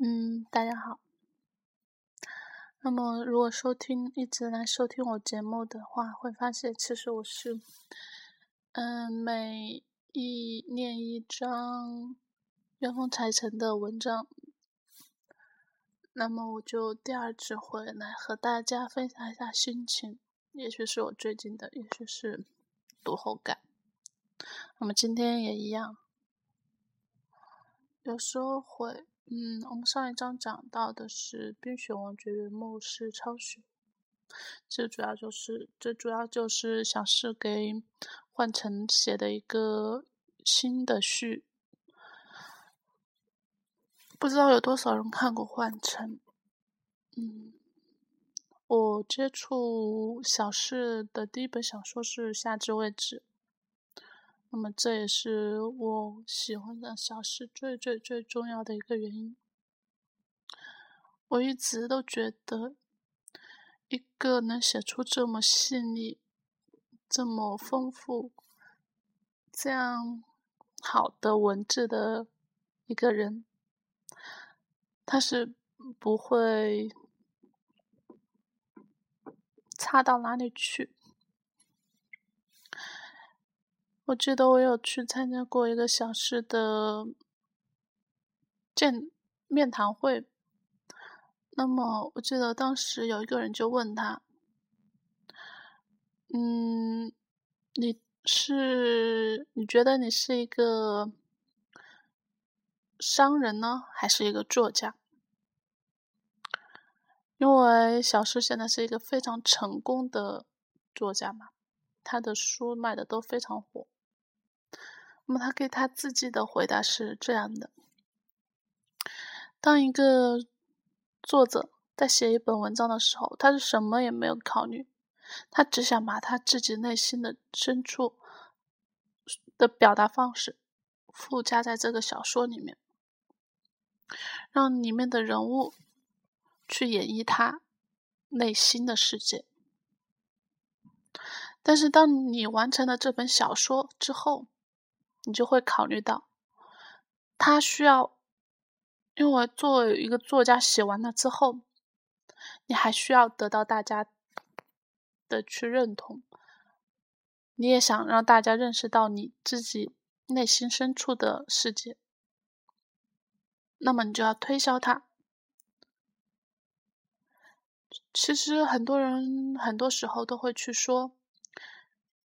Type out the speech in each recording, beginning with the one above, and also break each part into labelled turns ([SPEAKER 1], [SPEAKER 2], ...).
[SPEAKER 1] 嗯，大家好。那么，如果收听一直来收听我节目的话，会发现其实我是，嗯，每一念一张元丰财神的文章，那么我就第二次回来和大家分享一下心情，也许是我最近的，也许是读后感。那么今天也一样。有时候会，嗯，我们上一章讲到的是《冰雪王爵元末世超雪》，这主要就是，最主要就是小释给幻城写的一个新的序。不知道有多少人看过幻城？嗯，我接触小释的第一本小说是《夏至未至》。那么这也是我喜欢的小事最最最重要的一个原因。我一直都觉得，一个能写出这么细腻、这么丰富、这样好的文字的一个人，他是不会差到哪里去。我记得我有去参加过一个小事的见面谈会，那么我记得当时有一个人就问他：“嗯，你是你觉得你是一个商人呢，还是一个作家？”因为小诗现在是一个非常成功的作家嘛，他的书卖的都非常火。那么他给他自己的回答是这样的：当一个作者在写一本文章的时候，他是什么也没有考虑，他只想把他自己内心的深处的表达方式附加在这个小说里面，让里面的人物去演绎他内心的世界。但是当你完成了这本小说之后，你就会考虑到，他需要，因为作为一个作家写完了之后，你还需要得到大家的去认同，你也想让大家认识到你自己内心深处的世界，那么你就要推销它。其实很多人很多时候都会去说，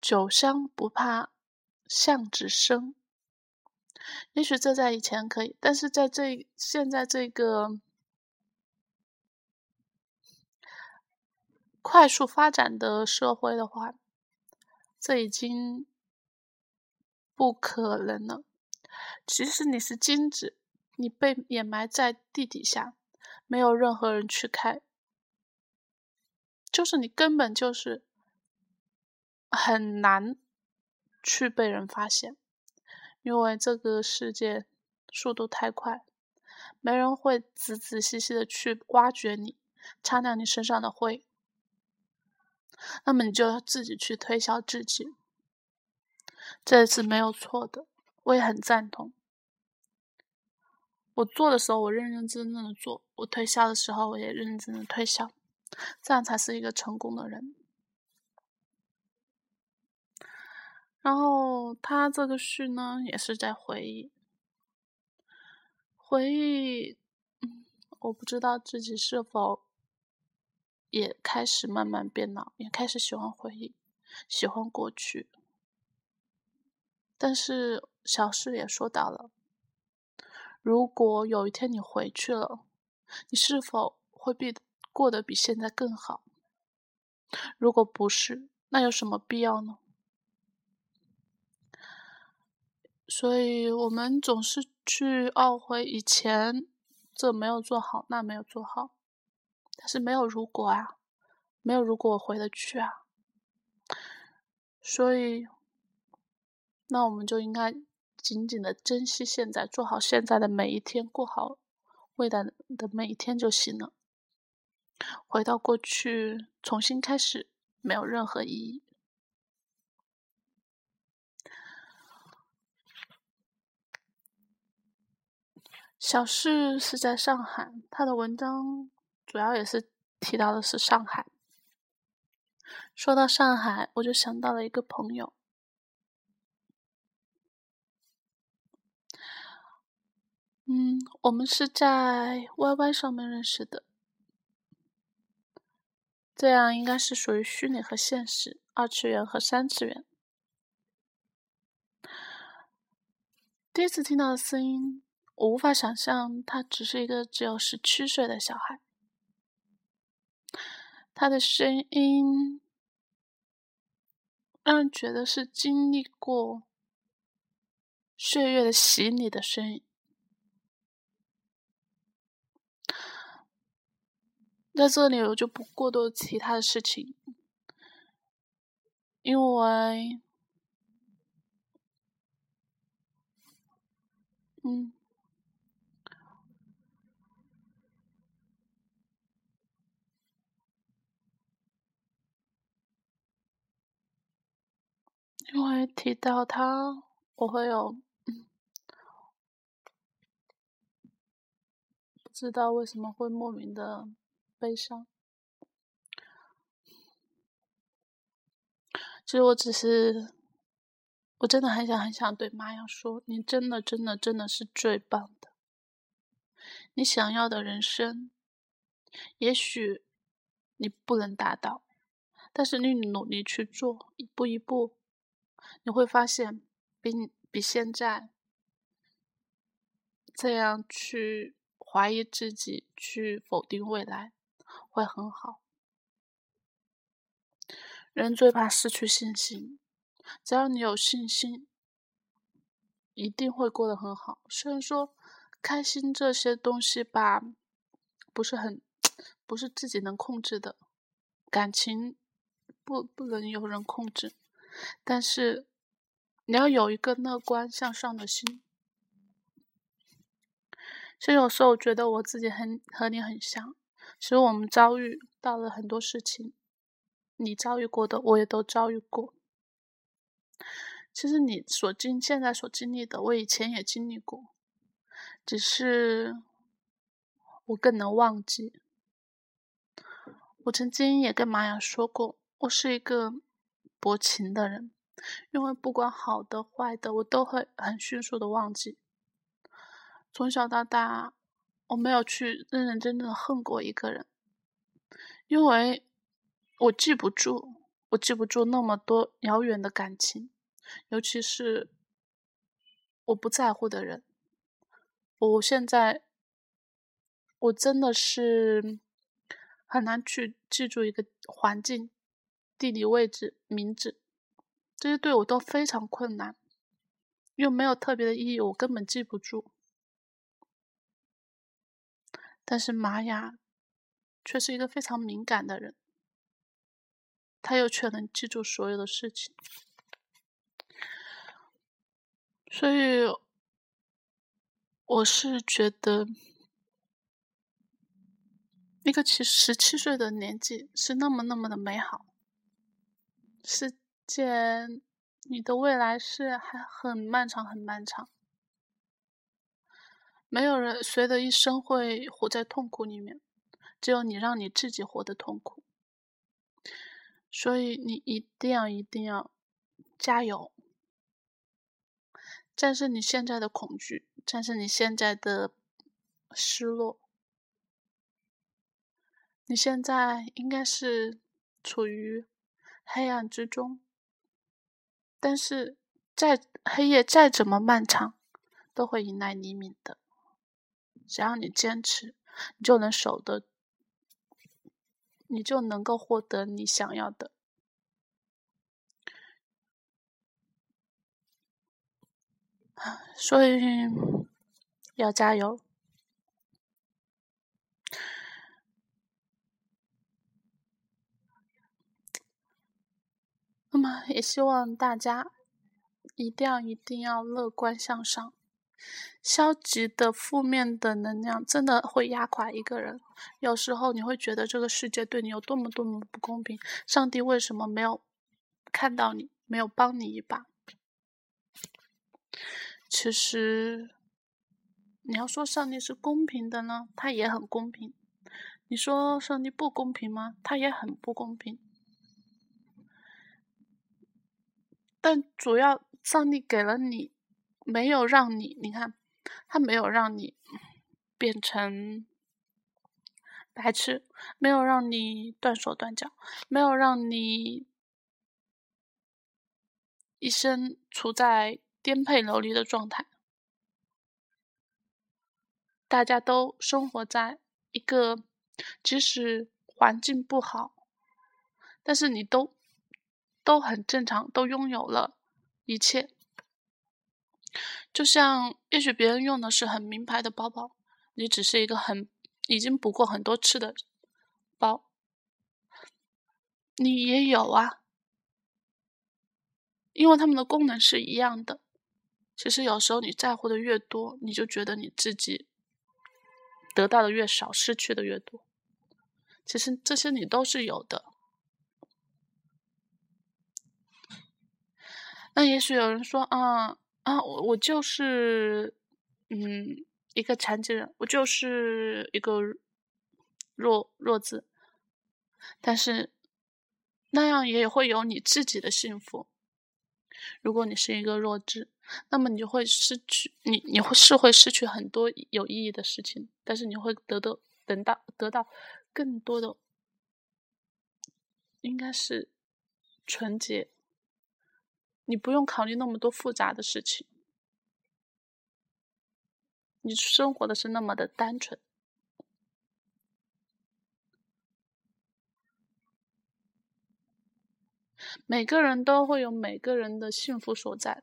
[SPEAKER 1] 酒香不怕。巷子深，也许这在以前可以，但是在这现在这个快速发展的社会的话，这已经不可能了。即使你是金子，你被掩埋在地底下，没有任何人去开，就是你根本就是很难。去被人发现，因为这个世界速度太快，没人会仔仔细细的去挖掘你，擦亮你身上的灰。那么你就要自己去推销自己，这是没有错的，我也很赞同。我做的时候，我认认真真的做；我推销的时候，我也认真的推销，这样才是一个成功的人。然后他这个序呢，也是在回忆，回忆，我不知道自己是否也开始慢慢变老，也开始喜欢回忆，喜欢过去。但是小诗也说到了，如果有一天你回去了，你是否会比过得比现在更好？如果不是，那有什么必要呢？所以我们总是去懊悔以前这没有做好，那没有做好，但是没有如果啊，没有如果我回得去啊。所以，那我们就应该紧紧的珍惜现在，做好现在的每一天，过好未来的每一天就行了。回到过去重新开始，没有任何意义。小事是在上海，他的文章主要也是提到的是上海。说到上海，我就想到了一个朋友。嗯，我们是在 YY 上面认识的，这样应该是属于虚拟和现实，二次元和三次元。第一次听到的声音，我无法想象他只是一个只有十七岁的小孩。他的声音让人觉得是经历过岁月的洗礼的声音。在这里，我就不过多提他的事情，因为。嗯，因为提到他，我会有不知道为什么会莫名的悲伤。其实我只是。我真的很想很想对妈呀说：“你真的真的真的是最棒的。你想要的人生，也许你不能达到，但是你努力去做，一步一步，你会发现，比你比现在这样去怀疑自己、去否定未来，会很好。人最怕失去信心。”只要你有信心，一定会过得很好。虽然说开心这些东西吧，不是很，不是自己能控制的，感情不不能由人控制，但是你要有一个乐观向上的心。其实有时候我觉得我自己很和你很像，其实我们遭遇到了很多事情，你遭遇过的我也都遭遇过。其实你所经现在所经历的，我以前也经历过，只是我更能忘记。我曾经也跟玛雅说过，我是一个薄情的人，因为不管好的坏的，我都会很迅速的忘记。从小到大，我没有去认认真真的恨过一个人，因为我记不住，我记不住那么多遥远的感情。尤其是我不在乎的人，我现在我真的是很难去记住一个环境、地理位置、名字，这些对我都非常困难，又没有特别的意义，我根本记不住。但是玛雅却是一个非常敏感的人，他又却能记住所有的事情。所以，我是觉得，一个其十七岁的年纪是那么那么的美好。是世界，你的未来是还很漫长，很漫长。没有人谁的一生会活在痛苦里面，只有你让你自己活得痛苦。所以，你一定要一定要加油。战胜你现在的恐惧，战胜你现在的失落。你现在应该是处于黑暗之中，但是再黑夜再怎么漫长，都会迎来黎明的。只要你坚持，你就能守得，你就能够获得你想要的。所以要加油。也希望大家一定要一定要乐观向上。消极的、负面的能量真的会压垮一个人。有时候你会觉得这个世界对你有多么多么不公平，上帝为什么没有看到你，没有帮你一把？其实，你要说上帝是公平的呢，他也很公平；你说上帝不公平吗？他也很不公平。但主要，上帝给了你，没有让你，你看，他没有让你变成白痴，没有让你断手断脚，没有让你一生处在颠沛流离的状态。大家都生活在一个，即使环境不好，但是你都都很正常，都拥有了一切。就像，也许别人用的是很名牌的包包，你只是一个很已经补过很多次的包，你也有啊，因为他们的功能是一样的。其实有时候你在乎的越多，你就觉得你自己。得到的越少，失去的越多。其实这些你都是有的。那也许有人说：“啊啊，我我就是嗯一个残疾人，我就是一个弱弱智。”但是那样也会有你自己的幸福。如果你是一个弱智。那么你就会失去你，你会是会失去很多有意义的事情，但是你会得到等到得到更多的，应该是纯洁。你不用考虑那么多复杂的事情，你生活的是那么的单纯。每个人都会有每个人的幸福所在。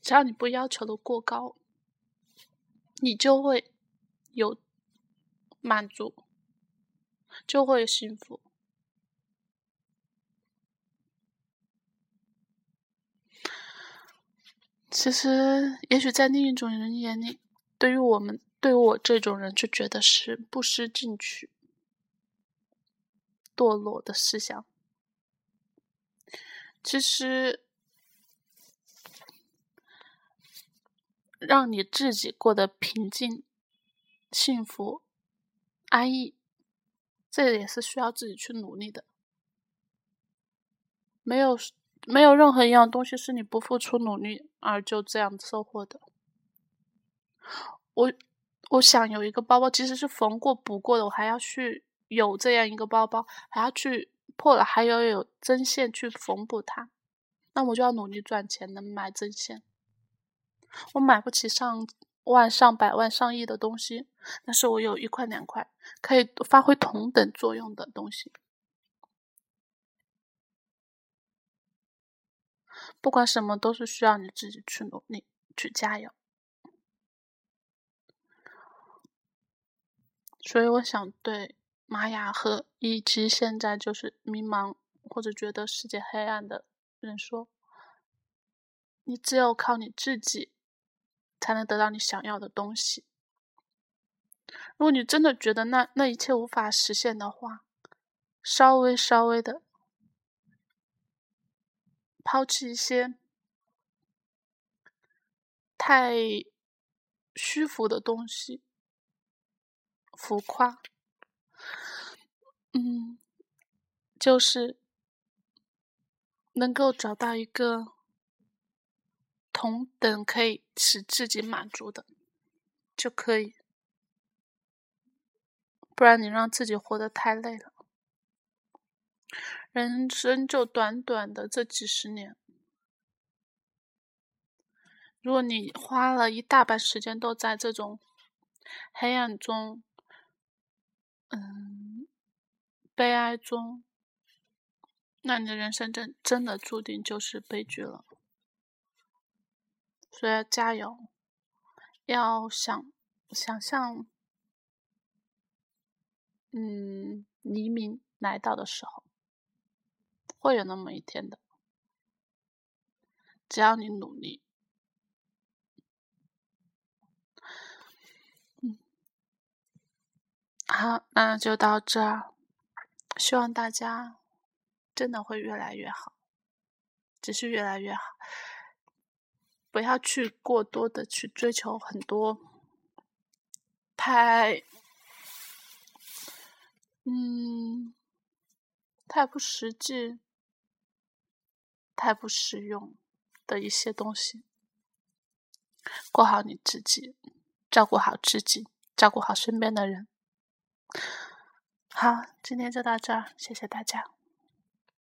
[SPEAKER 1] 只要你不要求的过高，你就会有满足，就会幸福。其实，也许在另一种人眼里，对于我们，对于我这种人，就觉得是不思进取、堕落的思想。其实。让你自己过得平静、幸福、安逸，这也是需要自己去努力的。没有没有任何一样东西是你不付出努力而就这样收获的。我我想有一个包包，即使是缝过补过的，我还要去有这样一个包包，还要去破了，还要有针线去缝补它，那我就要努力赚钱，能买针线。我买不起上万、上百万、上亿的东西，但是我有一块两块可以发挥同等作用的东西。不管什么，都是需要你自己去努力、去加油。所以，我想对玛雅和以及现在就是迷茫或者觉得世界黑暗的人说：你只有靠你自己。才能得到你想要的东西。如果你真的觉得那那一切无法实现的话，稍微稍微的抛弃一些太虚浮的东西，浮夸，嗯，就是能够找到一个。同等可以使自己满足的，就可以。不然你让自己活得太累了。人生就短短的这几十年，如果你花了一大半时间都在这种黑暗中，嗯，悲哀中，那你的人生真真的注定就是悲剧了。所以要加油，要想想象，嗯，黎明来到的时候，会有那么一天的。只要你努力，好，那就到这儿。希望大家真的会越来越好，只是越来越好。不要去过多的去追求很多太，嗯，太不实际、太不实用的一些东西。过好你自己，照顾好自己，照顾好身边的人。好，今天就到这儿，谢谢大家。